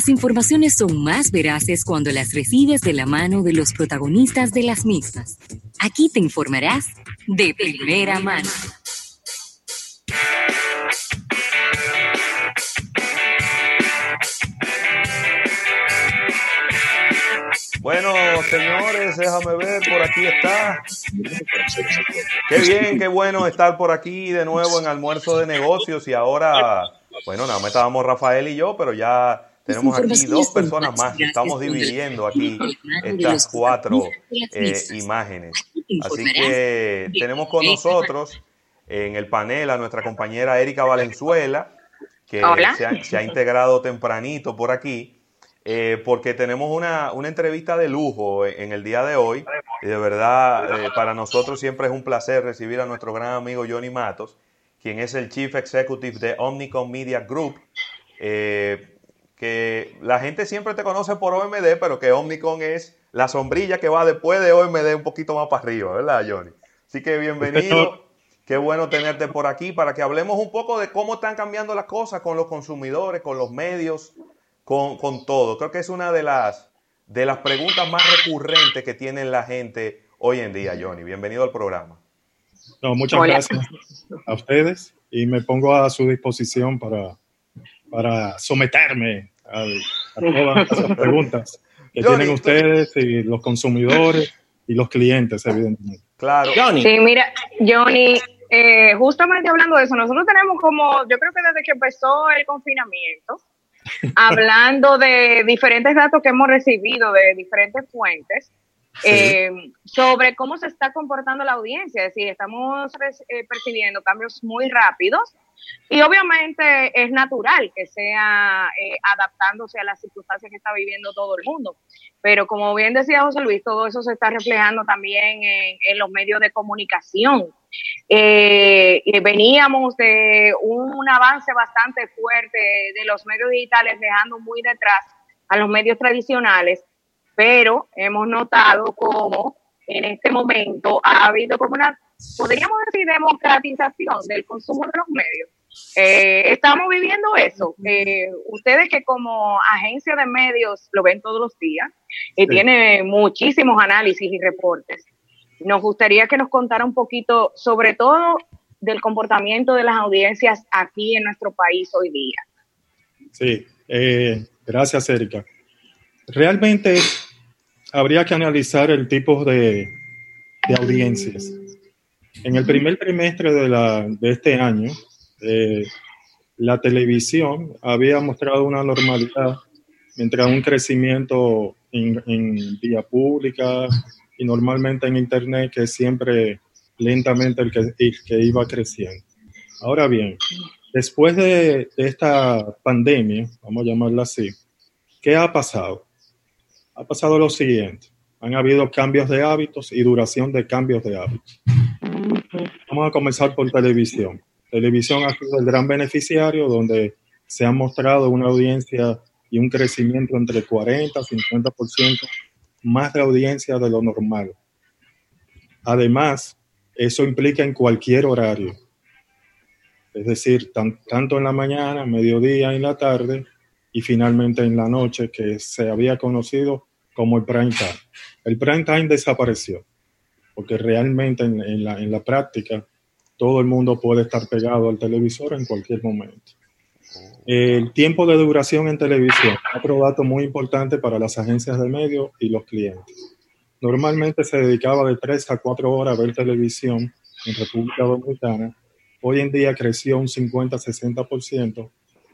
Las informaciones son más veraces cuando las recibes de la mano de los protagonistas de las mismas. Aquí te informarás de primera mano. Bueno, señores, déjame ver, por aquí está. Qué bien, qué bueno estar por aquí de nuevo en almuerzo de negocios y ahora, bueno, nada más estábamos Rafael y yo, pero ya tenemos aquí dos personas más. Estamos dividiendo aquí estas cuatro eh, imágenes. Así que tenemos con nosotros en el panel a nuestra compañera Erika Valenzuela, que se se ha integrado tempranito por aquí. Eh, porque tenemos una, entrevista de lujo en el día de hoy. Y de verdad, eh, para nosotros siempre es un placer recibir a nuestro gran amigo Johnny Matos, quien es el Chief Executive de Omnicom Media Group. Eh, que la gente siempre te conoce por OMD, pero que Omnicom es la sombrilla que va después de OMD un poquito más para arriba, ¿verdad, Johnny? Así que bienvenido. Qué bueno tenerte por aquí para que hablemos un poco de cómo están cambiando las cosas con los consumidores, con los medios, con, todo. Creo que es una de las, de las preguntas más recurrentes que tiene la gente hoy en día, Johnny. Bienvenido al programa. No, muchas gracias a ustedes y me pongo a su disposición para, para someterme a, todas las preguntas que tienen ustedes y los consumidores y los clientes, evidentemente. Claro. Johnny. Sí, mira, Johnny, eh, justamente hablando de eso, nosotros tenemos como, yo creo que desde que empezó el confinamiento, hablando de diferentes datos que hemos recibido de diferentes fuentes eh, sobre cómo se está comportando la audiencia. Es decir, estamos eh, percibiendo cambios muy rápidos y obviamente es natural que sea eh, adaptándose a las circunstancias que está viviendo todo el mundo. Pero como bien decía José Luis, todo eso se está reflejando también en, los medios de comunicación. Eh, veníamos de un, avance bastante fuerte de los medios digitales, dejando muy detrás a los medios tradicionales, pero hemos notado cómo en este momento ha habido como una, podríamos decir, democratización del consumo de los medios eh, estamos viviendo eso. Eh, ustedes que como agencia de medios lo ven todos los días, y tiene muchísimos análisis y reportes. Nos gustaría que nos contara un poquito, sobre todo, del comportamiento de las audiencias aquí en nuestro país hoy día. Sí, eh, gracias, Erika. Realmente habría que analizar el tipo de, de audiencias. En el primer trimestre de, la, de este año, eh, la televisión había mostrado una normalidad, mientras un crecimiento en, vía pública y normalmente en Internet que siempre lentamente el que, que iba creciendo. Ahora bien, después de, de, esta pandemia, vamos a llamarla así, ¿qué ha pasado? Ha pasado lo siguiente. Han habido cambios de hábitos y duración de cambios de hábitos. Vamos a comenzar por televisión. Televisión ha sido el gran beneficiario donde se ha mostrado una audiencia y un crecimiento entre 40 y 50% más de audiencia de lo normal. Además, eso implica en cualquier horario, es decir, tanto en la mañana, mediodía, en la tarde y finalmente en la noche, que se había conocido como el prime time. El prime time desapareció, porque realmente en, la, en la práctica todo el mundo puede estar pegado al televisor en cualquier momento. El tiempo de duración en televisión, otro dato muy importante para las agencias de medios y los clientes. Normalmente se dedicaba de 3 a 4 horas a ver televisión en República Dominicana. Hoy en día creció un 50-60%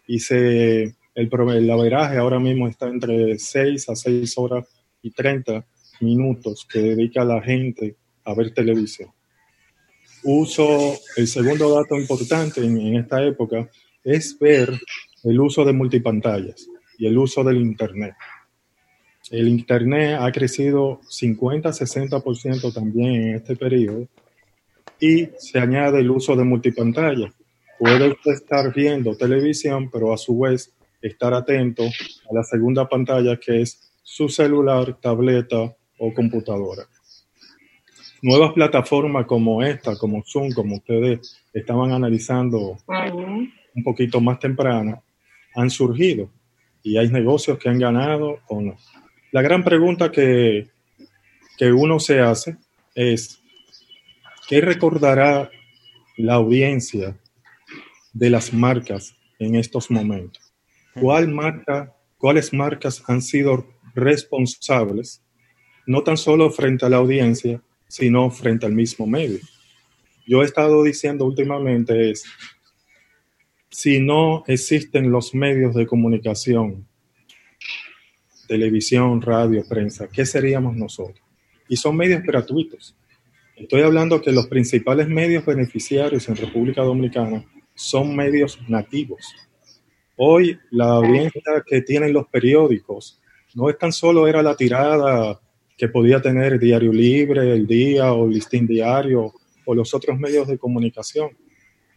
y se, el, el averaje ahora mismo está entre 6 a 6 horas y 30 minutos que dedica la gente a ver televisión uso, el segundo dato importante en, esta época es ver el uso de multipantallas y el uso del Internet. El Internet ha crecido 50-60% también en este periodo y se añade el uso de multipantalla. Puede usted estar viendo televisión, pero a su vez estar atento a la segunda pantalla que es su celular, tableta o computadora nuevas plataformas como esta, como Zoom, como ustedes estaban analizando un poquito más temprano, han surgido y hay negocios que han ganado o no. La gran pregunta que, que uno se hace es, ¿qué recordará la audiencia de las marcas en estos momentos? ¿Cuál marca, ¿Cuáles marcas han sido responsables, no tan solo frente a la audiencia, sino frente al mismo medio? Yo he estado diciendo últimamente es, si no existen los medios de comunicación, televisión, radio, prensa, ¿qué seríamos nosotros? Y son medios gratuitos. Estoy hablando que los principales medios beneficiarios en República Dominicana son medios nativos. Hoy la audiencia que tienen los periódicos no es tan solo era la tirada que podía tener Diario Libre, El Día o Listín Diario o los otros medios de comunicación.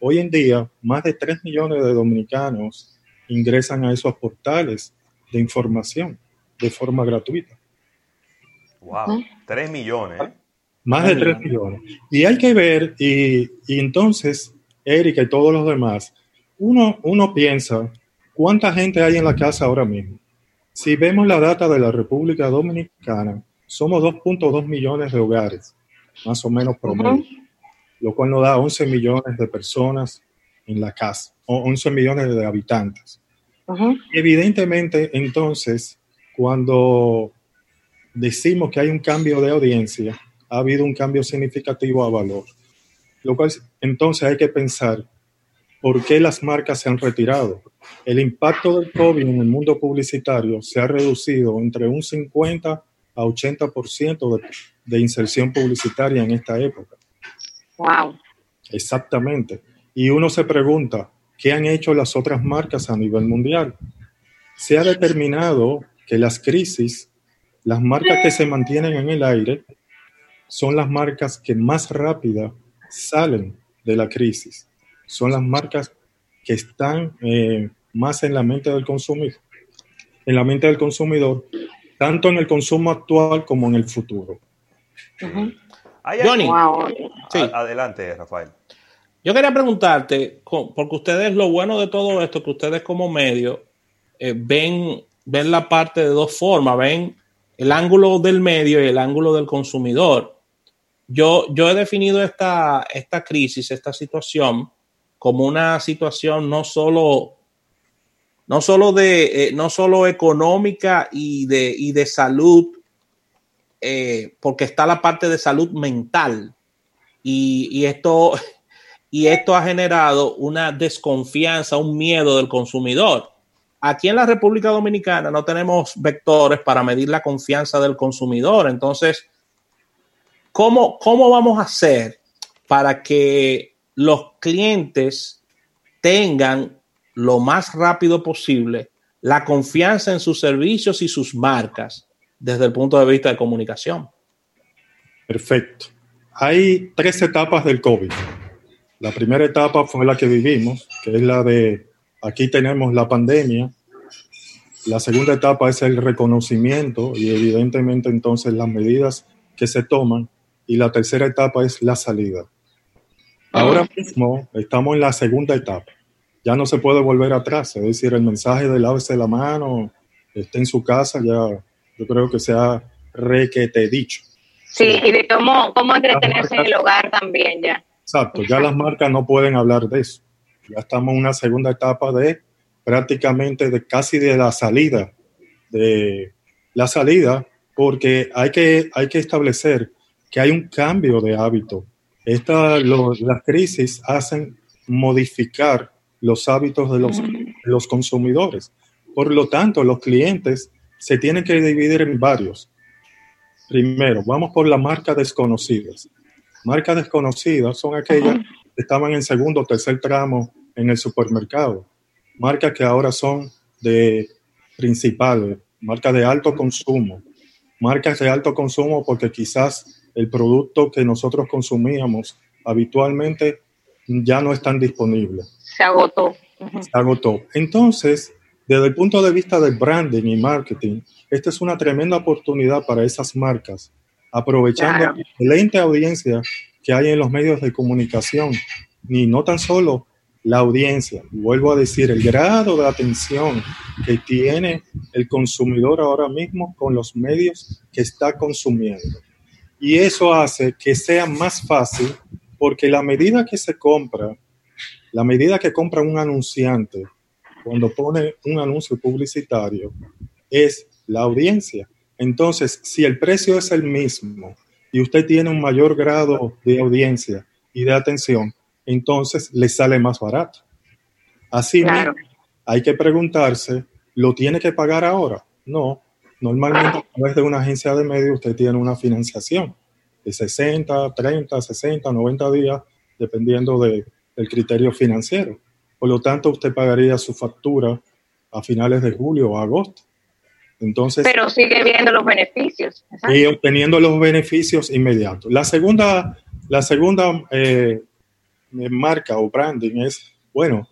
Hoy en día, más de 3 millones de dominicanos ingresan a esos portales de información de forma gratuita. Wow, 3 millones. ¿eh? Más de 3 millones. Y hay que ver, y, y, entonces, Erika y todos los demás, uno, uno piensa, ¿cuánta gente hay en la casa ahora mismo? Si vemos la data de la República Dominicana, somos 2.2 millones de hogares, más o menos promedio. Uh -huh lo cual nos da 11 millones de personas en la casa, o 11 millones de habitantes. Uh -huh. Evidentemente, entonces, cuando decimos que hay un cambio de audiencia, ha habido un cambio significativo a valor. Lo cual, entonces, hay que pensar por qué las marcas se han retirado. El impacto del COVID en el mundo publicitario se ha reducido entre un 50 a 80% de, de inserción publicitaria en esta época. Wow. Exactamente. Y uno se pregunta, ¿qué han hecho las otras marcas a nivel mundial? Se ha determinado que las crisis, las marcas que se mantienen en el aire, son las marcas que más rápida salen de la crisis. Son las marcas que están eh, más en la mente del consumidor, en la mente del consumidor, tanto en el consumo actual como en el futuro. Uh -huh. Johnny, wow. sí. adelante, Rafael. Yo quería preguntarte, porque ustedes, lo bueno de todo esto, que ustedes como medio eh, ven, ven la parte de dos formas, ven el ángulo del medio y el ángulo del consumidor. Yo, yo he definido esta, esta crisis, esta situación, como una situación no solo, no solo, de, eh, no solo económica y de, y de salud eh, porque está la parte de salud mental y, y, esto, y esto ha generado una desconfianza, un miedo del consumidor. Aquí en la República Dominicana no tenemos vectores para medir la confianza del consumidor. Entonces, ¿cómo, cómo vamos a hacer para que los clientes tengan lo más rápido posible la confianza en sus servicios y sus marcas? desde el punto de vista de comunicación. Perfecto. Hay tres etapas del COVID. La primera etapa fue la que vivimos, que es la de aquí tenemos la pandemia. La segunda etapa es el reconocimiento y evidentemente entonces las medidas que se toman. Y la tercera etapa es la salida. Ahora mismo estamos en la segunda etapa. Ya no se puede volver atrás, es decir, el mensaje de lávese la mano, esté en su casa, ya yo creo que se ha requete dicho. Sí, y de cómo, cómo entretenerse marcas, en el hogar también ya. Exacto, ya las marcas no pueden hablar de eso. Ya estamos en una segunda etapa de prácticamente de casi de la salida, de la salida, porque hay que, hay que establecer que hay un cambio de hábito. Esta, lo, las crisis hacen modificar los hábitos de los, los consumidores. Por lo tanto, los clientes se tienen que dividir en varios. Primero, vamos por las marcas desconocidas. Marcas desconocidas son aquellas que estaban en segundo o tercer tramo en el supermercado. Marcas que ahora son de principales, marcas de alto consumo. Marcas de alto consumo porque quizás el producto que nosotros consumíamos habitualmente ya no están disponibles. Se agotó. Se agotó. Entonces, desde el punto de vista del branding y marketing, esta es una tremenda oportunidad para esas marcas, aprovechando claro. la excelente audiencia que hay en los medios de comunicación, y no tan solo la audiencia, vuelvo a decir, el grado de atención que tiene el consumidor ahora mismo con los medios que está consumiendo. Y eso hace que sea más fácil porque la medida que se compra, la medida que compra un anunciante cuando pone un anuncio publicitario es la audiencia. Entonces, si el precio es el mismo y usted tiene un mayor grado de audiencia y de atención, entonces le sale más barato. Así claro. hay que preguntarse, ¿lo tiene que pagar ahora? No, normalmente a través de una agencia de medios usted tiene una financiación de 60, 30, 60, 90 días, dependiendo de, del criterio financiero. Por lo tanto, usted pagaría su factura a finales de julio o agosto. Entonces, Pero sigue viendo los beneficios. Y obteniendo los beneficios inmediatos. La segunda, la segunda eh, marca o branding es, bueno,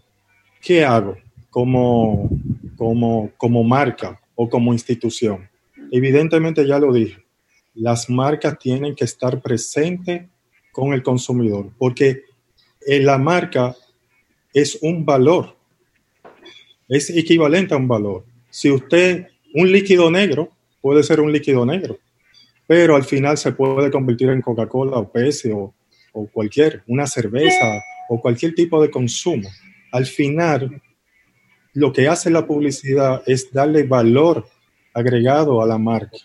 ¿qué hago como, como, como marca o como institución? Evidentemente ya lo dije, las marcas tienen que estar presentes con el consumidor, porque la marca es un valor, es equivalente a un valor. Si usted, un líquido negro puede ser un líquido negro, pero al final se puede convertir en Coca-Cola o Pepsi o cualquier, una cerveza o cualquier tipo de consumo. Al final, lo que hace la publicidad es darle valor agregado a la marca.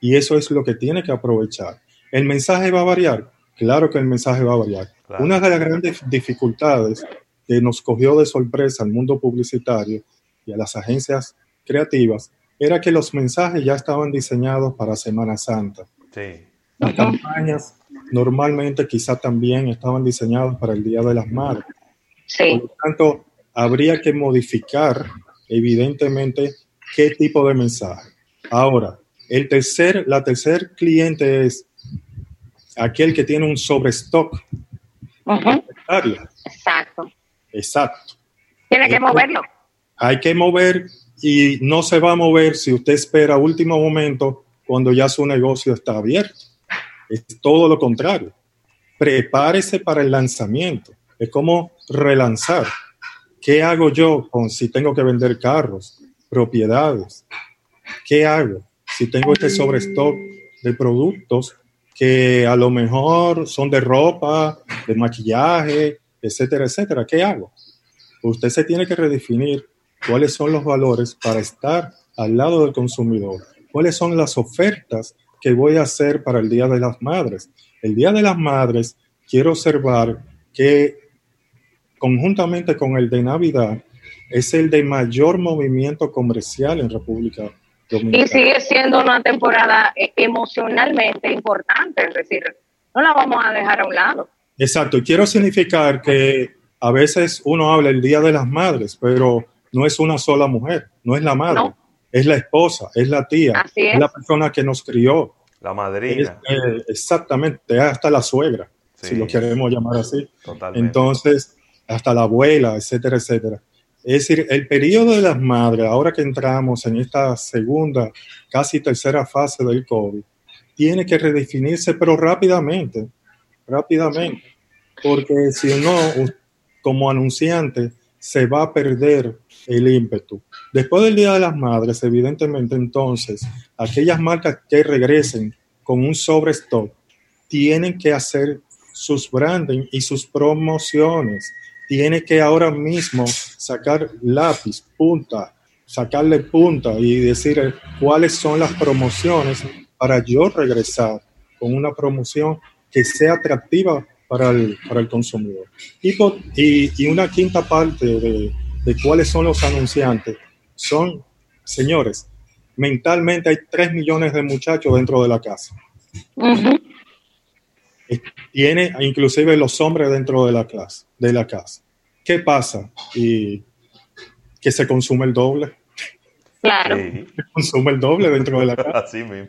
Y eso es lo que tiene que aprovechar. ¿El mensaje va a variar? Claro que el mensaje va a variar. Una de las grandes dificultades que nos cogió de sorpresa al mundo publicitario y a las agencias creativas era que los mensajes ya estaban diseñados para Semana Santa. Sí. Las campañas normalmente quizá también estaban diseñados para el Día de las Madres. Sí. Por lo tanto, habría que modificar evidentemente qué tipo de mensaje. Ahora, el tercer, la tercer cliente es aquel que tiene un sobrestock. Uh-huh. Exacto. Exacto. Tiene que moverlo. Hay que mover y no se va a mover si usted espera último momento cuando ya su negocio está abierto. Es todo lo contrario. Prepárese para el lanzamiento. Es como relanzar. ¿Qué hago yo con si tengo que vender carros, propiedades? ¿Qué hago si tengo este sobrestock de productos que a lo mejor son de ropa, de maquillaje, etcétera, etcétera? ¿Qué hago? Usted se tiene que redefinir cuáles son los valores para estar al lado del consumidor, cuáles son las ofertas que voy a hacer para el Día de las Madres. El Día de las Madres quiero observar que conjuntamente con el de Navidad es el de mayor movimiento comercial en República Dominicana. Y sigue siendo una temporada eh, emocionalmente importante, es decir, no la vamos a dejar a un lado. Exacto, y quiero significar que a veces uno habla el Día de las Madres, pero no es una sola mujer, no es la madre. No es la esposa, es la tía, es. es. la persona que nos crió. La madrina. Es, eh, exactamente, hasta la suegra, sí. si lo queremos llamar así. Totalmente. Entonces, hasta la abuela, etcétera, etcétera. Es decir, el periodo de las madres, ahora que entramos en esta segunda, casi tercera fase del COVID, tiene que redefinirse, pero rápidamente, rápidamente, porque si no, como anunciante, se va a perder el ímpetu. Después del Día de las Madres, evidentemente, entonces, aquellas marcas que regresen con un sobrestock tienen que hacer sus branding y sus promociones. Tiene que ahora mismo sacar lápiz, punta, sacarle punta y decir cuáles son las promociones para yo regresar con una promoción que sea atractiva para el, para el consumidor. Y, y, y, una quinta parte de, de cuáles son los anunciantes son, señores, mentalmente hay 3 millones de muchachos dentro de la casa. Uh -huh. Tiene inclusive los hombres dentro de la, clase, de la casa. ¿Qué pasa? Y que se consume el doble. Claro. Se consume el doble dentro de la casa. Así mismo.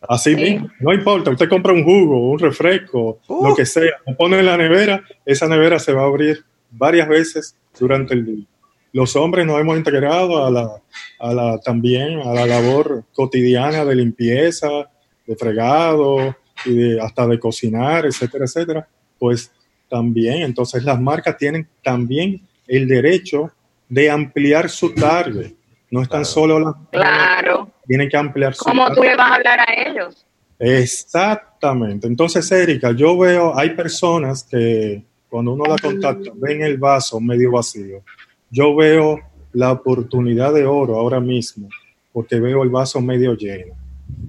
Así sí. mismo. No importa, usted compra un jugo, un refresco, uh. lo que sea, lo pone en la nevera, esa nevera se va a abrir varias veces durante el día. Los hombres nos hemos integrado a la, a la, también a la labor cotidiana de limpieza, de fregado y de, hasta de cocinar, etcétera, etcétera. Pues también, entonces las marcas tienen también el derecho de ampliar su target. No están solo las... Claro. Tienen que ampliar su ¿Cómo tú le vas a hablar a ellos? Exactamente. Entonces, Erika, yo veo, hay personas que cuando uno la contacta ven el vaso medio vacío. Yo veo la oportunidad de oro ahora mismo porque veo el vaso medio lleno.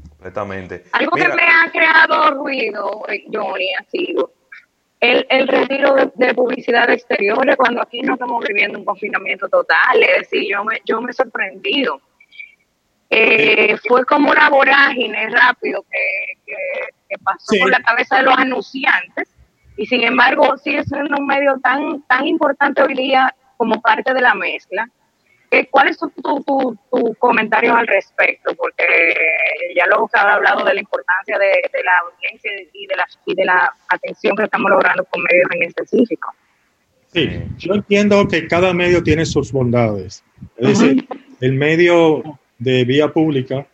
Completamente. Algo que me ha creado ruido, Johnny, ha sido el, el retiro de, publicidad exterior cuando aquí no estamos viviendo un confinamiento total. Es decir, yo me, yo me he sorprendido. Eh, fue como una vorágine rápido que, que, pasó por la cabeza de los anunciantes y sin embargo sigue siendo un medio tan, tan importante hoy día como parte de la mezcla ¿Cuáles son tus tu, tu comentarios al respecto? Porque ya luego se ha hablado de la importancia de, la audiencia y de la, y de la atención que estamos logrando con medios en específico. Sí, yo entiendo que cada medio tiene sus bondades. Es decir, el medio de vía pública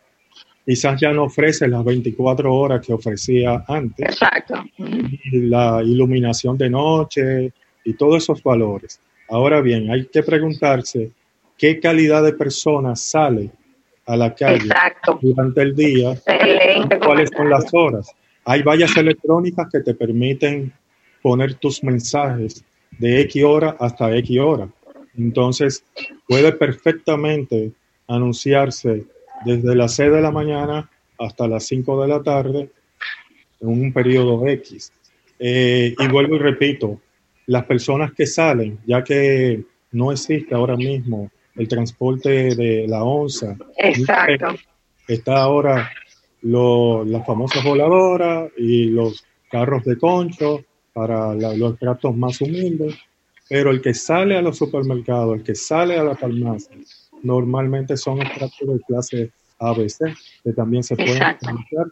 quizás ya no ofrece las 24 horas que ofrecía antes. Exacto. la iluminación de noche y todos esos valores. Ahora bien, hay que preguntarse qué calidad de personas sale a la calle durante el día, cuáles son las horas. Hay vallas electrónicas que te permiten poner tus mensajes de X hora hasta X hora. Entonces, puede perfectamente anunciarse desde las 6 de la mañana hasta las 5 de la tarde en un periodo X. Eh, y vuelvo y repito, las personas que salen, ya que no existe ahora mismo el transporte de la onza. Exacto. Está ahora lo, las famosas voladoras y los carros de concho para los tratos más humildes, pero el que sale a los supermercados, el que sale a la farmacia, normalmente son tratos de clase ABC, que también se pueden financiar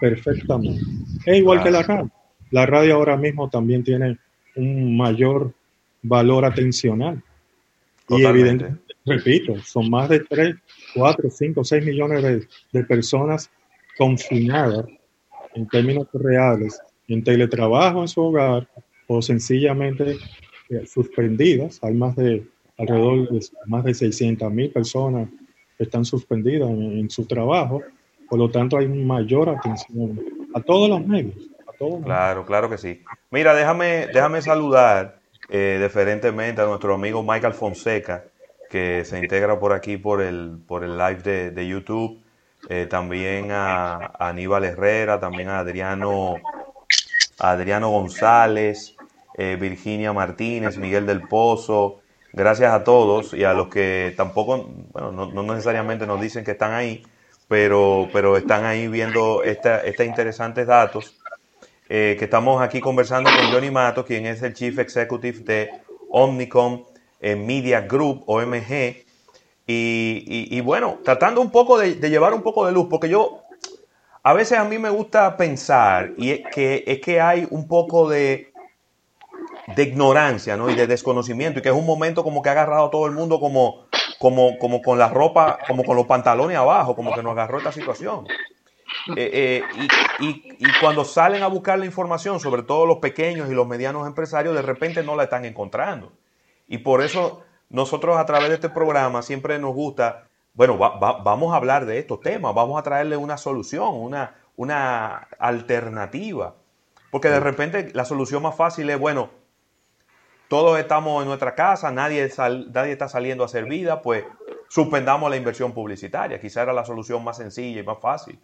perfectamente. Es igual que la radio. La radio ahora mismo también tiene un mayor valor atencional. Y evidentemente repito, son más de 3, 4, 5, 6 millones de, personas confinadas en términos reales en teletrabajo en su hogar o sencillamente eh, suspendidas. Hay más de alrededor de más de 600 mil personas que están suspendidas en, su trabajo. Por lo tanto, hay mayor atención a todos los medios. claro, claro que sí. Mira, déjame, déjame saludar eh, deferentemente a nuestro amigo Michael Fonseca, que se integra por aquí por el, por el live de, YouTube. Eh, también a, Aníbal Herrera, también a Adriano, Adriano González, eh, Virginia Martínez, Miguel del Pozo. Gracias a todos y a los que tampoco, bueno, no, necesariamente nos dicen que están ahí, pero, pero están ahí viendo estos interesantes datos. Eh, que estamos aquí conversando con Johnny Mato, quien es el Chief Executive de Omnicom Media Group, OMG, y, bueno, tratando un poco de, llevar un poco de luz, porque yo, a veces a mí me gusta pensar, y es que, es que hay un poco de, de ignorancia, ¿no? Y de desconocimiento, y que es un momento como que ha agarrado a todo el mundo como, como, como con la ropa, como con los pantalones abajo, como que nos agarró esta situación. Eh, eh, y, y, cuando salen a buscar la información, sobre todo los pequeños y los medianos empresarios, de repente no la están encontrando. Y por eso nosotros a través de este programa siempre nos gusta, bueno, vamos a hablar de estos temas, vamos a traerle una solución, una, una alternativa. Porque de repente la solución más fácil es, bueno, todos estamos en nuestra casa, nadie, nadie está saliendo a hacer vida, pues suspendamos la inversión publicitaria. Quizá era la solución más sencilla y más fácil.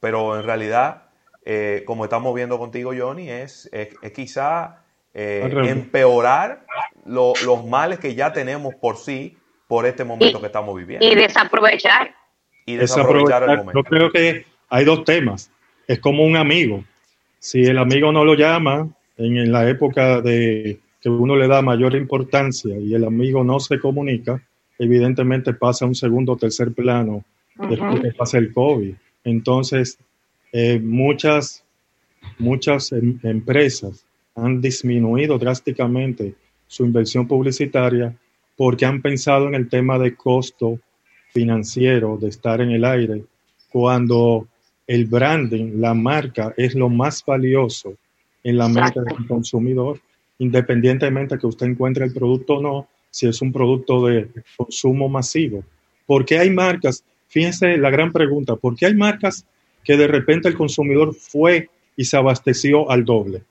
Pero en realidad, eh, como estamos viendo contigo, Johnny, es, es, es quizá eh, empeorar los males que ya tenemos por sí por este momento que estamos viviendo. Y desaprovechar. Y desaprovechar, el momento. Yo creo que hay dos temas. Es como un amigo. Si el amigo no lo llama en, la época de que uno le da mayor importancia y el amigo no se comunica, evidentemente pasa a un segundo o tercer plano después que pasa el COVID. Entonces, eh, muchas, muchas em, empresas han disminuido drásticamente su inversión publicitaria porque han pensado en el tema de costo financiero de estar en el aire, cuando el branding, la marca, es lo más valioso en la mente del consumidor, independientemente que usted encuentre el producto o no, si es un producto de consumo masivo. ¿Por qué hay marcas? Fíjense la gran pregunta, ¿por qué hay marcas que de repente el consumidor fue y se abasteció al doble?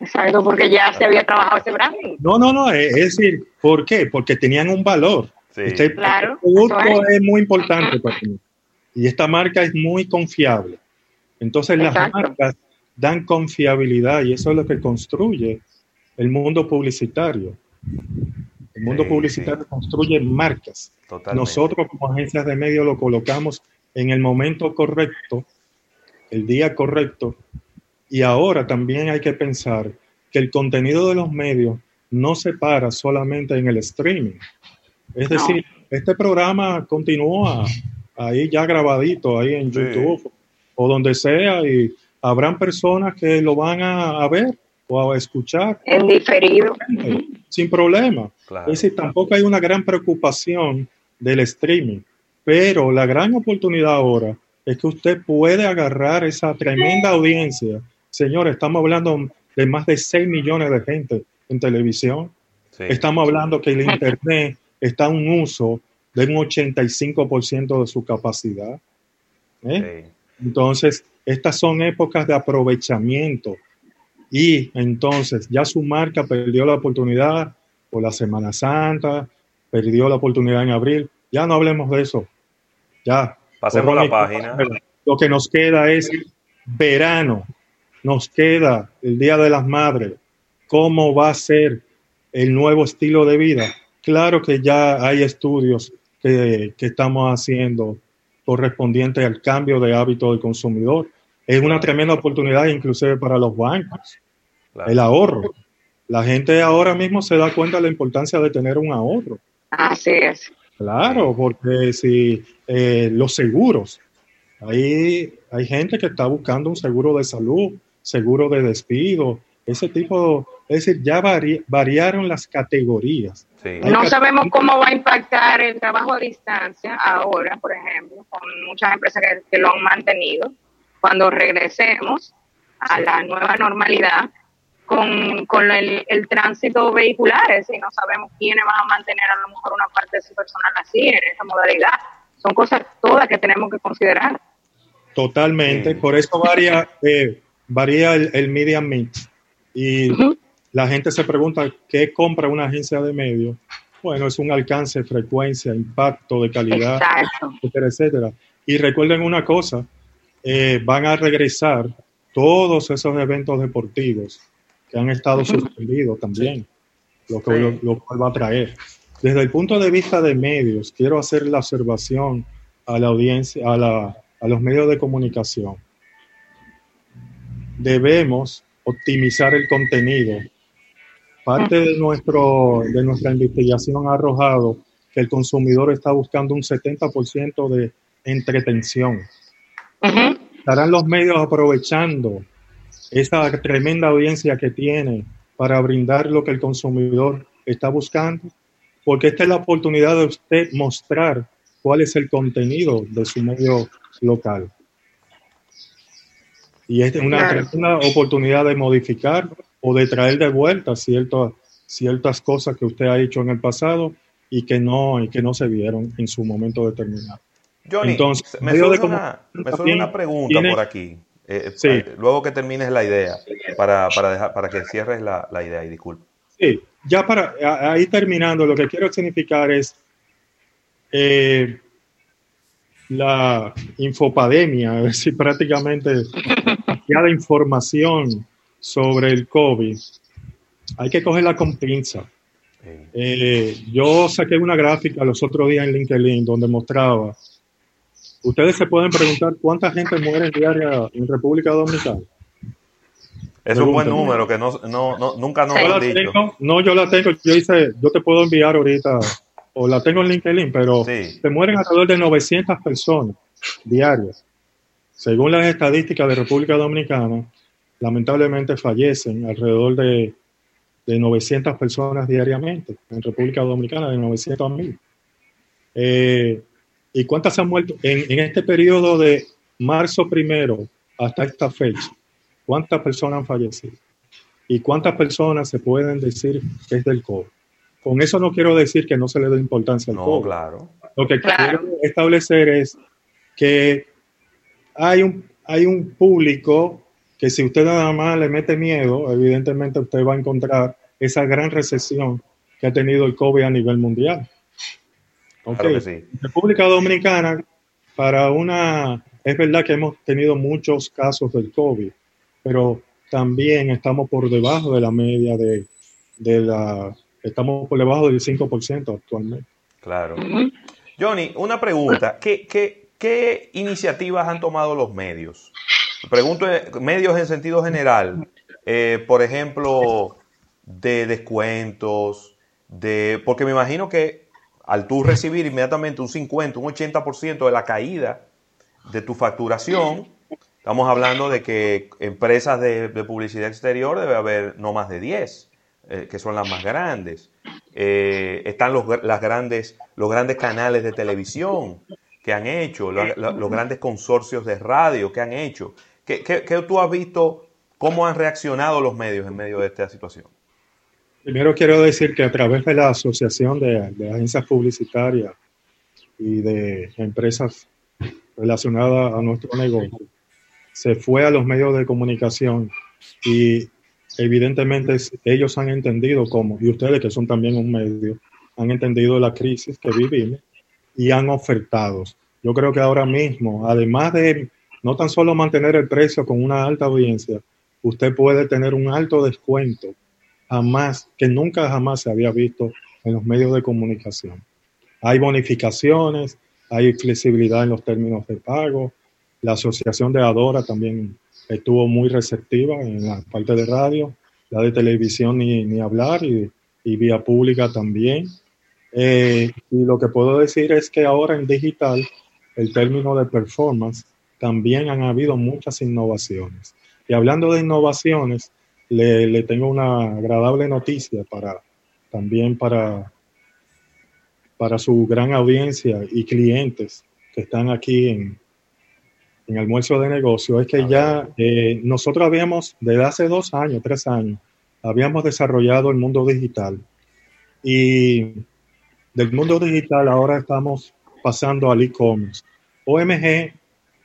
Exacto, porque ya se había trabajado ese branding. No, no, no, es decir, ¿por qué? Porque tenían un valor. Sí. Este Claro, producto eso es. muy importante para mí. Y esta marca es muy confiable. Entonces las marcas dan confiabilidad y eso es lo que construye el mundo publicitario. El mundo Sí, publicitario sí. construye marcas. Totalmente. Nosotros como agencias de medios lo colocamos en el momento correcto, el día correcto. Y ahora también hay que pensar que el contenido de los medios no se para solamente en el streaming. Es No. decir, este programa continúa ahí ya grabadito, ahí en Sí. YouTube o donde sea, y habrán personas que lo van a, a ver o a escuchar En diferido. sin problema. Claro. Es decir, tampoco hay una gran preocupación del streaming, pero la gran oportunidad ahora es que usted puede agarrar esa tremenda audiencia. Señores, estamos hablando de más de 6 millones de gente en televisión. Sí. Estamos hablando que el Internet está en un uso de un 85% de su capacidad. ¿eh? Sí. Entonces, estas son épocas de aprovechamiento y entonces ya su marca perdió la oportunidad por la Semana Santa, perdió la oportunidad en abril. Ya no hablemos de eso. Ya. Pasemos la página. Lo que nos queda es verano. Nos queda el Día de las Madres. ¿Cómo va a ser el nuevo estilo de vida? Claro que ya hay estudios que, que estamos haciendo correspondientes al cambio de hábito del consumidor. Es una tremenda oportunidad inclusive para los bancos, Claro. el ahorro. La gente ahora mismo se da cuenta de la importancia de tener un ahorro. Así es. Claro, porque si eh, los seguros, hay, hay gente que está buscando un seguro de salud, seguro de despido, ese tipo, es decir, ya vari- variaron las categorías. Sí. No sabemos cómo va a impactar el trabajo a distancia ahora, por ejemplo, con muchas empresas que, que lo han mantenido. Cuando regresemos a la nueva normalidad con, con el, el tránsito vehicular, es decir, no sabemos quiénes van a mantener a lo mejor una parte de su personal así, en esa modalidad. Son cosas todas que tenemos que considerar. Totalmente, Sí. por eso varía, eh, varía el, el media mix. Y la gente se pregunta, ¿qué compra una agencia de medios? Bueno, es un alcance, frecuencia, impacto de calidad, Exacto. etcétera, etcétera. Y recuerden una cosa, eh, van a regresar todos esos eventos deportivos que han estado suspendidos también, lo, que, Sí. lo, lo cual va a traer. Desde el punto de vista de medios, quiero hacer la observación a la audiencia, a, la, a los medios de comunicación. Debemos optimizar el contenido. Parte de, nuestro, de nuestra investigación ha arrojado que el consumidor está buscando un 70% de entretención. ¿Estarán los medios aprovechando esa tremenda audiencia que tiene para brindar lo que el consumidor está buscando? Porque esta es la oportunidad de usted mostrar cuál es el contenido de su medio local. Y es una Claro. tremenda oportunidad de modificar o de traer de vuelta ciertas, ciertas cosas que usted ha hecho en el pasado y que no, y que no se vieron en su momento determinado. Johnny, Entonces, me surge, una, me surge también una pregunta tiene- por aquí. eh, Sí. eh, luego que termines la idea, para, para, dejar, para que cierres la, la idea y disculpa. Sí, ya para ahí terminando, lo que quiero significar es eh, la infopademia, es decir, prácticamente demasiada información sobre el COVID. Hay que cogerla con pinza. Eh, yo saqué una gráfica los otros días en LinkedIn donde mostraba, ustedes se pueden preguntar cuánta gente muere diaria en República Dominicana. es un buen número que no, no, no- nunca nos lo han dicho. tengo, no, yo la tengo, yo hice, yo te puedo enviar ahorita, o la tengo en LinkedIn, pero Sí. se mueren alrededor de 900 personas diarias. Según las estadísticas de República Dominicana, lamentablemente fallecen alrededor de, de 900 personas diariamente en República Dominicana, de 900 a 1000. Eh, ¿Y cuántas se han muerto en, en este periodo de marzo primero hasta esta fecha? ¿Cuántas personas han fallecido? ¿Y cuántas personas se pueden decir que es del COVID? Con eso no quiero decir que no se le dé importancia al No, claro. Lo que Claro. quiero establecer es que hay un, hay un público que si usted nada más le mete miedo, evidentemente usted va a encontrar esa gran recesión que ha tenido el COVID a nivel mundial. Ok. Claro que sí. República Dominicana, para una, es verdad que hemos tenido muchos casos del COVID, pero también estamos por debajo de la media de, de la, estamos por debajo del 5% actualmente. Claro. Johnny, una pregunta. ¿Qué, qué, qué iniciativas han tomado los medios? Pregunto, medios en sentido general. Eh, por ejemplo, de descuentos, de porque me imagino que al tú recibir inmediatamente un 50, un 80% de la caída de tu facturación, estamos hablando de que empresas de, de publicidad exterior debe haber no más de 10, eh, que son las más grandes. Eh, están los, las grandes, los grandes canales de televisión que han hecho, lo- lo- los grandes consorcios de radio que han hecho. ¿Qué, qué- qué tú has visto? ¿Cómo han reaccionado los medios en medio de esta situación? Primero quiero decir que a través de la Asociación de, de Agencias Publicitarias y de empresas relacionadas a nuestro negocio, se fue a los medios de comunicación y evidentemente ellos han entendido cómo, y ustedes que son también un medio, han entendido la crisis que vivimos y han ofertado. Yo creo que ahora mismo, además de no tan solo mantener el precio con una alta audiencia, usted puede tener un alto descuento jamás, que nunca jamás se había visto en los medios de comunicación. Hay bonificaciones, hay flexibilidad en los términos de pago. La asociación de Adora también estuvo muy receptiva en la parte de radio, la de televisión ni, ni hablar y, y vía pública también. Eh, y lo que puedo decir es que ahora en digital, el término de performance, también han habido muchas innovaciones. Y hablando de innovaciones, le, le tengo una agradable noticia para también para, para su gran audiencia y clientes que están aquí en, en Almuerzo de Negocio. Es que ya eh, nosotros habíamos, desde hace dos años, tres años, habíamos desarrollado el mundo digital. Y del mundo digital ahora estamos pasando al e-commerce. OMG,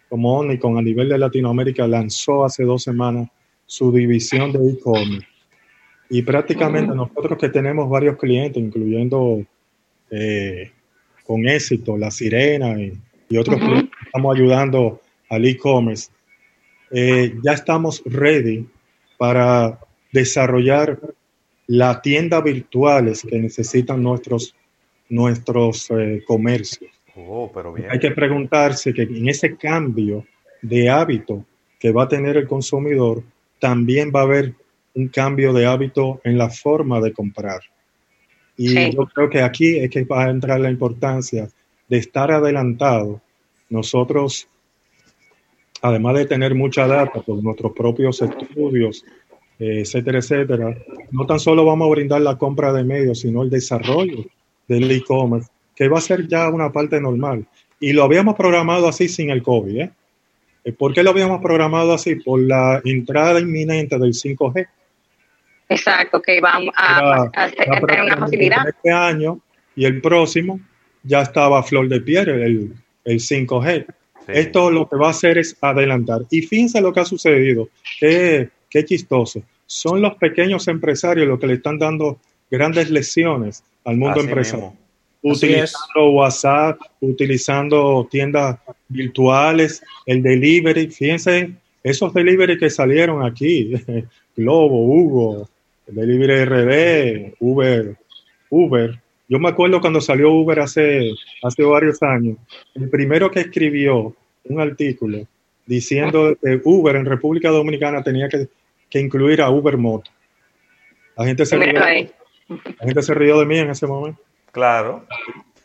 como Omnicom a nivel de Latinoamérica, lanzó hace dos semanas su división de e-commerce. Y prácticamente nosotros que tenemos varios clientes, incluyendo eh, con éxito La Sirena y, y otros clientes que estamos ayudando al e-commerce, eh, ya estamos ready para desarrollar la tienda virtuales que necesitan nuestros, nuestros eh, comercios. Oh, pero bien. Hay que preguntarse que en ese cambio de hábito que va a tener el consumidor, también va a haber un cambio de hábito en la forma de comprar. Y Sí. yo creo que aquí es que va a entrar la importancia de estar adelantado. Nosotros, además de tener mucha data por nuestros propios estudios, eh, etcétera, etcétera, no tan solo vamos a brindar la compra de medios, sino el desarrollo del e-commerce, que va a ser ya una parte normal. Y lo habíamos programado así sin el COVID. ¿eh? Eh, ¿Por qué lo habíamos programado así? Por la entrada inminente del 5G. Exacto, que vamos a, tener una facilidad. Este año y el próximo ya estaba a flor de piel el, el 5G. Sí. Esto lo que va a hacer es adelantar. Y fíjense lo que ha sucedido. Qué, qué chistoso. Son los pequeños empresarios los que le están dando grandes lesiones al mundo Así empresarial. mismo. Utilizando WhatsApp, utilizando tiendas virtuales, el delivery. Fíjense, esos delivery que salieron aquí, Globo, Hugo, Delivery RD, Uber, Uber. Yo me acuerdo cuando salió Uber hace, hace varios años, el primero que escribió un artículo diciendo que Uber en República Dominicana tenía que, que incluir a Uber Moto. La gente, se rió, la gente se rió de mí en ese momento. Claro.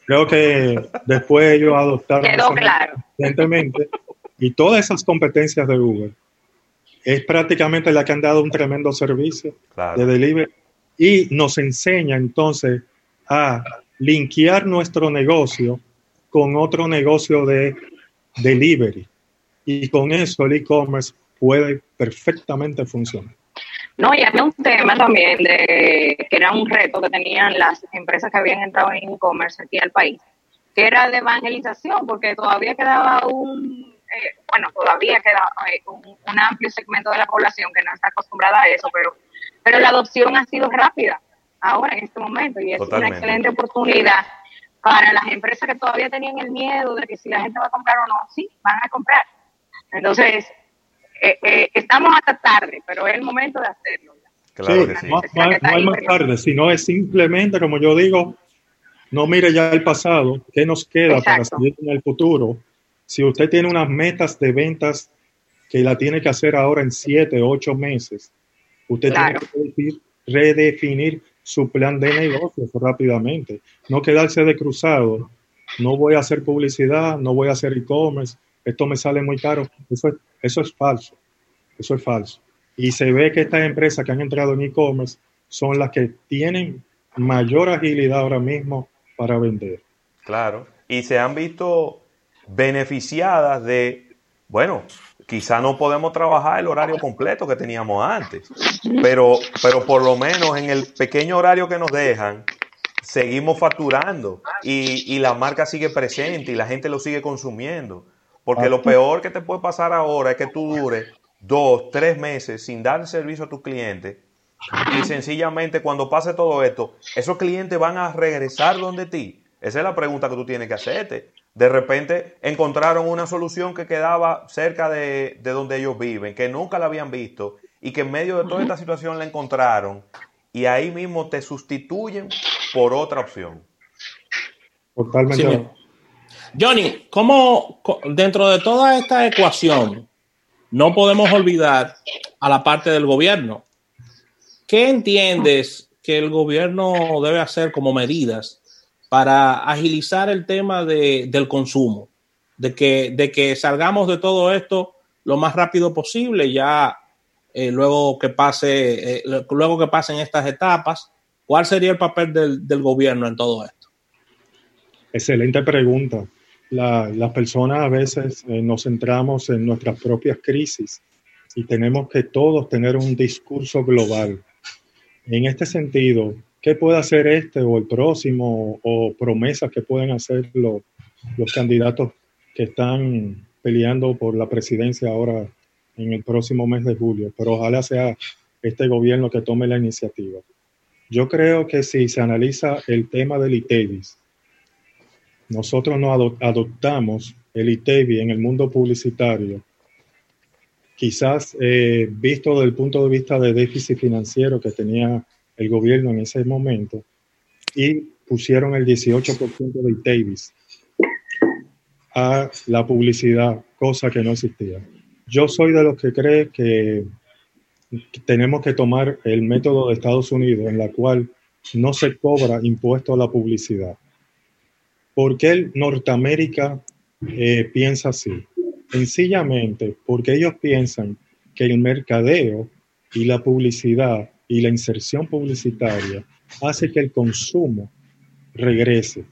Creo que después ellos adoptaron Quedó claro. evidentemente, y todas esas competencias de Uber es prácticamente la que han dado un tremendo servicio Claro. de delivery y nos enseña entonces a linkear nuestro negocio con otro negocio de delivery y con eso el e-commerce puede perfectamente funcionar. No, y había un tema también de que era un reto que tenían las empresas que habían entrado en e-commerce aquí al país, que era de evangelización, porque todavía quedaba un, eh, bueno, todavía queda eh, un, amplio segmento de la población que no está acostumbrada a eso, pero, pero la adopción ha sido rápida ahora en este momento y es una excelente oportunidad para las empresas que todavía tenían el miedo de que si la gente va a comprar o no, sí, van a comprar. Entonces, eh, eh, estamos hasta tarde, pero es el momento de hacerlo. Claro sí, No, hay más tarde, sino es simplemente, como yo digo, no mire ya el pasado, ¿qué nos queda para seguir en el futuro? Si usted tiene unas metas de ventas que la tiene que hacer ahora en siete, ocho meses, usted tiene que redefinir su plan de negocios rápidamente, no quedarse de cruzado, no voy a hacer publicidad, no voy a hacer e-commerce, esto me sale muy caro, eso es eso es falso. Eso es falso. Y se ve que estas empresas que han entrado en e-commerce son las que tienen mayor agilidad ahora mismo para vender. Claro. Y se han visto beneficiadas de, bueno, quizá no podemos trabajar el horario completo que teníamos antes, pero, pero por lo menos en el pequeño horario que nos dejan, seguimos facturando y, y la marca sigue presente y la gente lo sigue consumiendo. Porque lo peor que te puede pasar ahora es que tú dures dos, tres meses sin dar servicio a tus clientes y sencillamente cuando pase todo esto, esos clientes van a regresar donde ti. Esa es la pregunta que tú tienes que hacerte. De repente encontraron una solución que quedaba cerca de, donde ellos viven, que nunca la habían visto y que en medio de toda esta situación la encontraron y ahí mismo te sustituyen por otra opción. Totalmente. Johnny, ¿cómo dentro de toda esta ecuación no podemos olvidar a la parte del gobierno? ¿Qué entiendes que el gobierno debe hacer como medidas para agilizar el tema del consumo? De que, de que salgamos de todo esto lo más rápido posible, ya eh, luego que pase, eh, luego que pasen estas etapas, ¿cuál sería el papel del, del gobierno en todo esto? Excelente pregunta las personas a veces eh, nos centramos en nuestras propias crisis y tenemos que todos tener un discurso global. En este sentido, ¿qué puede hacer este o el próximo o promesas que pueden hacer los, los candidatos que están peleando por la presidencia ahora en el próximo mes de julio? Pero ojalá sea este gobierno que tome la iniciativa. Yo creo que si se analiza el tema del ITEVIS, nosotros no adoptamos el ITEVI en el mundo publicitario, quizás eh, visto desde el punto de vista de déficit financiero que tenía el gobierno en ese momento, y pusieron el 18% de ITEVIS a la publicidad, cosa que no existía. Yo soy de los que cree que tenemos que tomar el método de Estados Unidos en la cual no se cobra impuesto a la publicidad. ¿Por qué Norteamérica eh, piensa así? Sencillamente porque ellos piensan que el mercadeo y la publicidad y la inserción publicitaria hace que el consumo regrese.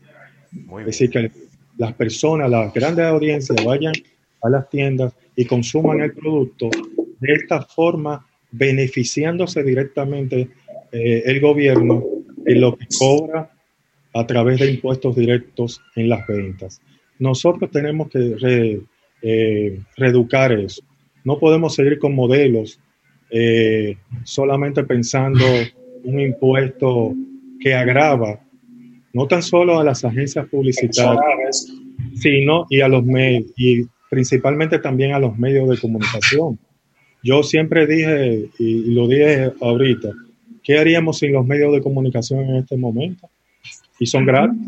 es decir, que las personas, las grandes audiencias vayan a las tiendas y consuman el producto de esta forma, beneficiándose directamente eh, el gobierno en lo que cobra a través de impuestos directos en las ventas. Nosotros tenemos que eh, reeducar eso. No podemos seguir con modelos eh, solamente pensando un impuesto que agrava no tan solo a las agencias publicitarias, sino y a los medios, y principalmente también a los medios de comunicación. Yo siempre dije, y lo dije ahorita, ¿qué haríamos sin los medios de comunicación en este momento? y son gratis.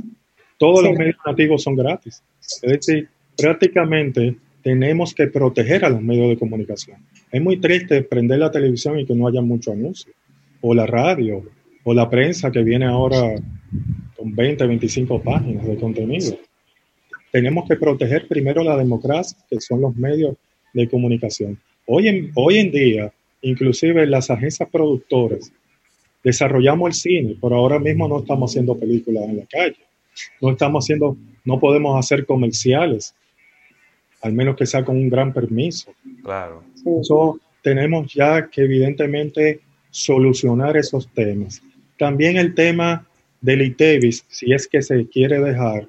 Todos los medios nativos son gratis. Es decir, prácticamente tenemos que proteger a los medios de comunicación. Es muy triste prender la televisión y que no haya mucho anuncio, o la radio, o la prensa que viene ahora con 20, 25 páginas de contenido. Tenemos que proteger primero la democracia, que son los medios de comunicación. Hoy en, hoy en día, inclusive las agencias productoras desarrollamos el cine, pero ahora mismo no estamos haciendo películas en la calle. No estamos haciendo, no podemos hacer comerciales, al menos que sea con un gran permiso. Claro. Eso tenemos ya que evidentemente solucionar esos temas. También el tema del ITEVIS, si es que se quiere dejar,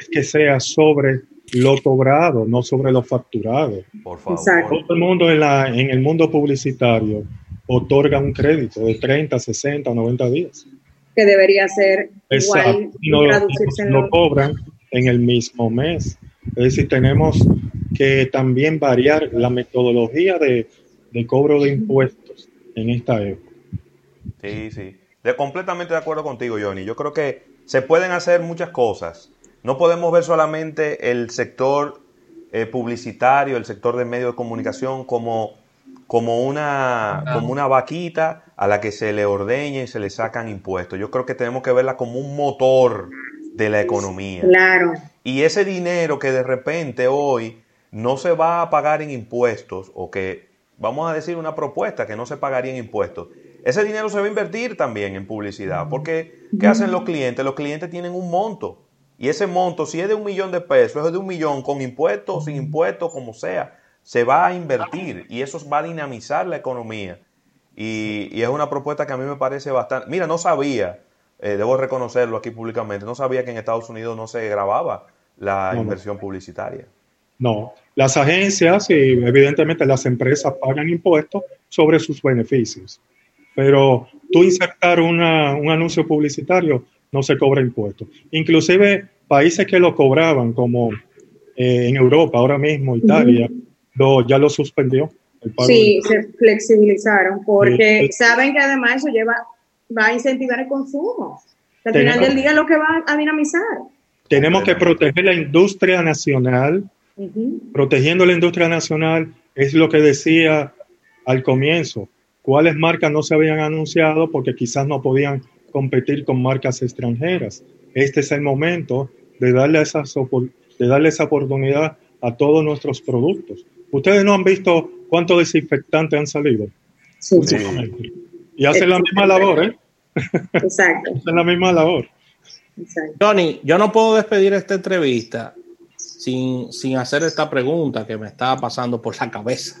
es que sea sobre lo cobrado, no sobre lo facturado. Por favor. Todo el mundo en, la, en el mundo publicitario otorga un crédito de 30, 60, 90 días. Que debería ser igual no, traducirse lo, lo cobran en el mismo mes. Es decir, tenemos que también variar la metodología de, de cobro de impuestos en esta época. Sí, sí. De, completamente de acuerdo contigo, Johnny. Yo creo que se pueden hacer muchas cosas. No podemos ver solamente el sector eh, publicitario, el sector de medios de comunicación como, como, una, como una vaquita a la que se le ordeña y se le sacan impuestos. Yo creo que tenemos que verla como un motor de la economía. Claro. Y ese dinero que de repente hoy no se va a pagar en impuestos o que vamos a decir una propuesta que no se pagaría en impuestos, ese dinero se va a invertir también en publicidad. Porque, ¿qué hacen los clientes? Los clientes tienen un monto. Y ese monto, si es de un millón de pesos, es de un millón, con impuestos, sin impuestos, como sea, se va a invertir y eso va a dinamizar la economía. Y, y es una propuesta que a mí me parece bastante... Mira, no sabía, eh, debo reconocerlo aquí públicamente, no sabía que en Estados Unidos no se grababa la inversión publicitaria. No, las agencias y evidentemente las empresas pagan impuestos sobre sus beneficios, pero tú insertar una- un anuncio publicitario no se cobra impuestos. Inclusive países que lo cobraban, como eh, en Europa ahora mismo, Italia, lo- ya lo suspendió. el Sí, se flexibilizaron porque Sí. saben que además eso lleva, va a incentivar el consumo. Al final del día es lo que va a dinamizar. Tenemos que proteger la industria nacional Protegiendo la industria nacional es lo que decía al comienzo. ¿Cuáles marcas no se habían anunciado porque quizás no podían competir con marcas extranjeras? Este es el momento de darle, esas opor- de darle esa oportunidad a todos nuestros productos. Ustedes no han visto cuántos desinfectantes han salido. Sí, Sí. Y hacen la misma labor, ¿eh? Exacto, Hacen la misma labor. exacto. Johnny, yo no puedo despedir esta entrevista sin, sin hacer esta pregunta que me estaba pasando por la cabeza.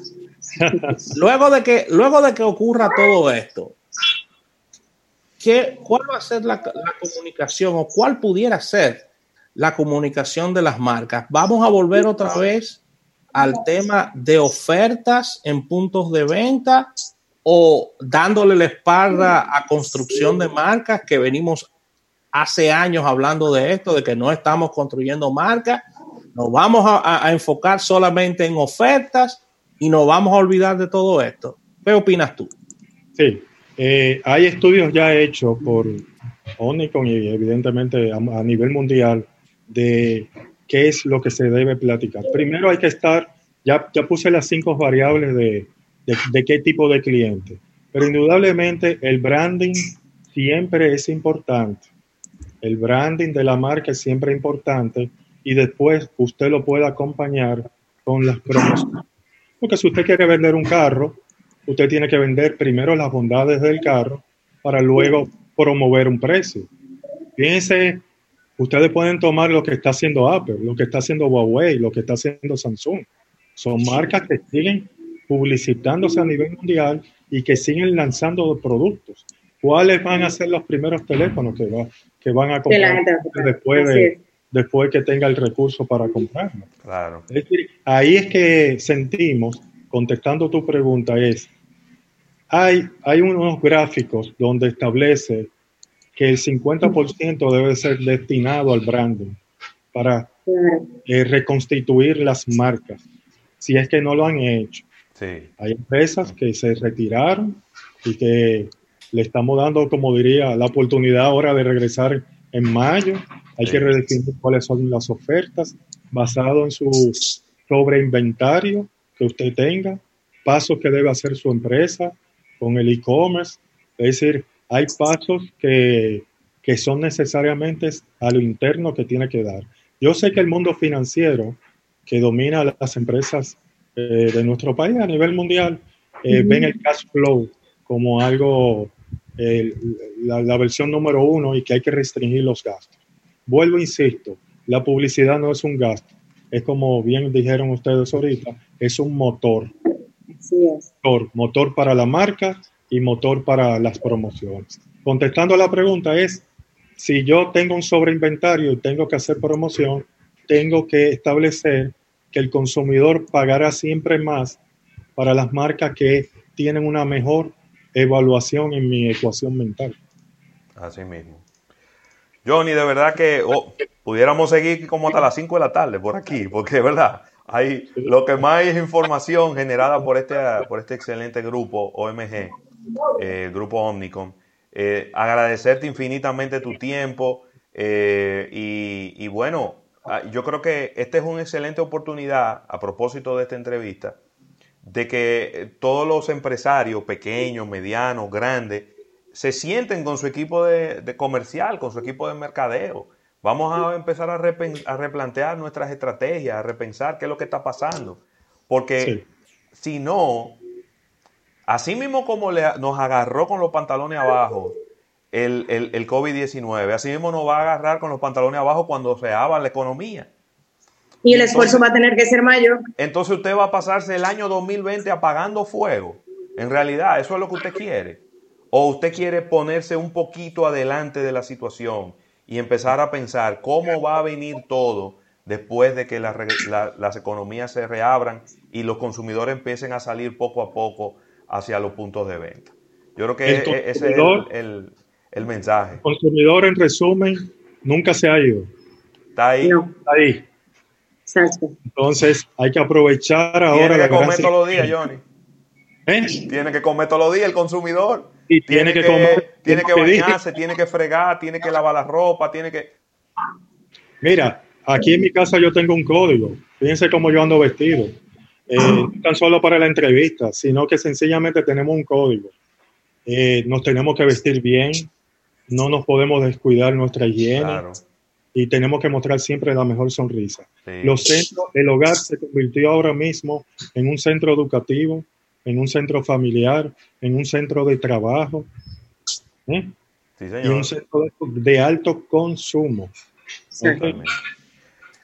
luego, de que, luego de que ocurra todo esto, ¿qué, ¿cuál va a ser la, la comunicación o cuál pudiera ser la comunicación de las marcas? ¿Vamos a volver otra vez al tema de ofertas en puntos de venta o dándole la espalda a construcción de marcas que venimos hace años hablando de esto, de que no estamos construyendo marcas, nos vamos a, enfocar solamente en ofertas y nos vamos a olvidar de todo esto. ¿Qué opinas tú? Sí, eh, hay estudios ya hechos por Omnicom y evidentemente a, a nivel mundial de qué es lo que se debe platicar. Primero hay que estar, ya, ya puse las cinco variables de, de, de qué tipo de cliente, pero indudablemente el branding siempre es importante. El branding de la marca es siempre importante y después usted lo puede acompañar con las promociones. Porque si usted quiere vender un carro, usted tiene que vender primero las bondades del carro para luego promover un precio. Fíjense, ustedes pueden tomar lo que está haciendo Apple, lo que está haciendo Huawei, lo que está haciendo Samsung. Son marcas que siguen publicitándose a nivel mundial y que siguen lanzando productos. ¿Cuáles van a ser los primeros teléfonos que, va- que van a comprar después, de. Después que tenga el recurso para comprarlo? Claro. Es decir, ahí es que sentimos, contestando tu pregunta, es, hay, hay unos gráficos donde establece que el 50% debe ser destinado al branding para eh, reconstituir las marcas, si es que no lo han hecho. Sí. Hay empresas que se retiraron y que le estamos dando, como diría, la oportunidad ahora de regresar en mayo. Hay Sí. que redefinir cuáles son las ofertas basado en su sobreinventario que usted tenga, pasos que debe hacer su empresa con el e-commerce. Es decir, hay pasos que, que son necesariamente a lo interno que tiene que dar. Yo sé que el mundo financiero que domina las empresas eh, de nuestro país a nivel mundial eh, ven el cash flow como algo, eh, la, la versión número uno y que hay que restringir los gastos. Vuelvo, insisto, la publicidad no es un gasto, es como bien dijeron ustedes ahorita, es un motor, Así es. motor, motor para la marca y motor para las promociones. Contestando a la pregunta es, si yo tengo un sobreinventario y tengo que hacer promoción, tengo que establecer que el consumidor pagará siempre más para las marcas que tienen una mejor evaluación en mi ecuación mental. Así mismo. Johnny, de verdad que oh, pudiéramos seguir como hasta las 5 de la tarde por aquí, porque de verdad, hay, lo que más es información generada por este, por este excelente grupo OMG, eh, el grupo Omnicom. Eh, agradecerte infinitamente tu tiempo eh, y, bueno, ah, yo creo que esta es una excelente oportunidad a propósito de esta entrevista de que todos los empresarios pequeños, medianos, grandes, se sienten con su equipo de, comercial, con su equipo de mercadeo. Vamos a empezar a, replantear nuestras estrategias, a repensar qué es lo que está pasando. Porque si no, así mismo como nos agarró con los pantalones abajo el, el COVID-19, así mismo nos va a agarrar con los pantalones abajo cuando se abra la economía. Y el esfuerzo va a tener que ser mayor. Entonces usted va a pasarse el año 2020 apagando fuego. En realidad, eso es lo que usted quiere. O usted quiere ponerse un poquito adelante de la situación y empezar a pensar cómo va a venir todo después de que las economías se reabran y los consumidores empiecen a salir poco a poco hacia los puntos de venta. Yo creo que e-, ese es el, mensaje. El consumidor, en resumen, nunca se ha ido. Está ahí. Está ahí. Entonces, hay que aprovechar ahora. Tiene que comer todos los días, Johnny. ¿Eh? Tiene que comer todos los días el consumidor y tiene, que, comer. Tiene que bañarse, tiene que fregar, tiene que lavar la ropa, tiene que. Mira, aquí en mi casa yo tengo un código. Fíjense cómo yo ando vestido. Eh, no tan solo para la entrevista, sino que sencillamente tenemos un código. Eh, nos tenemos que vestir bien, no nos podemos descuidar nuestra higiene y tenemos que mostrar siempre la mejor sonrisa. Los centros, el hogar se convirtió ahora mismo en un centro educativo, en un centro familiar, en un centro de trabajo ¿eh? y un centro de, alto consumo.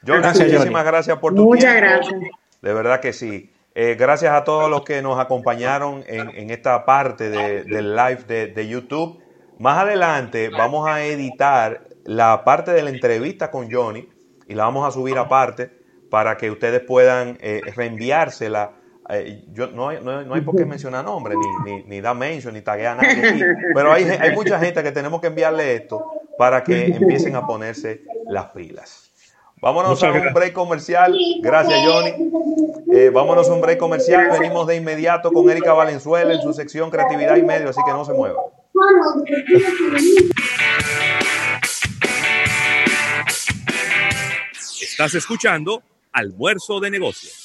muchísimas gracias por tu Muchas gracias. De verdad que sí. Eh, gracias a todos los que nos acompañaron en, esta parte del live de, de, YouTube. Más adelante vamos a editar la parte de la entrevista con Johnny y la vamos a subir aparte para que ustedes puedan eh, reenviársela eh, yo, no, hay, no, hay por qué mencionar nombres, ni, ni, ni da mention, ni taguear a nadie Pero hay, hay mucha gente que tenemos que enviarle esto para que empiecen a ponerse las pilas. Vámonos a un break comercial. Gracias, Johnny. Eh, vámonos a un break comercial. Venimos de inmediato con Erika Valenzuela en su sección Creatividad y Medio, así que no se mueva. Estás escuchando Almuerzo de Negocios.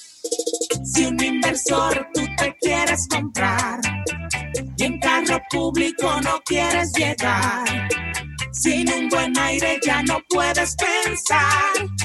Si un inversor tú te quieres comprar y en carro público no quieres llegar, sin un buen aire ya no puedes pensar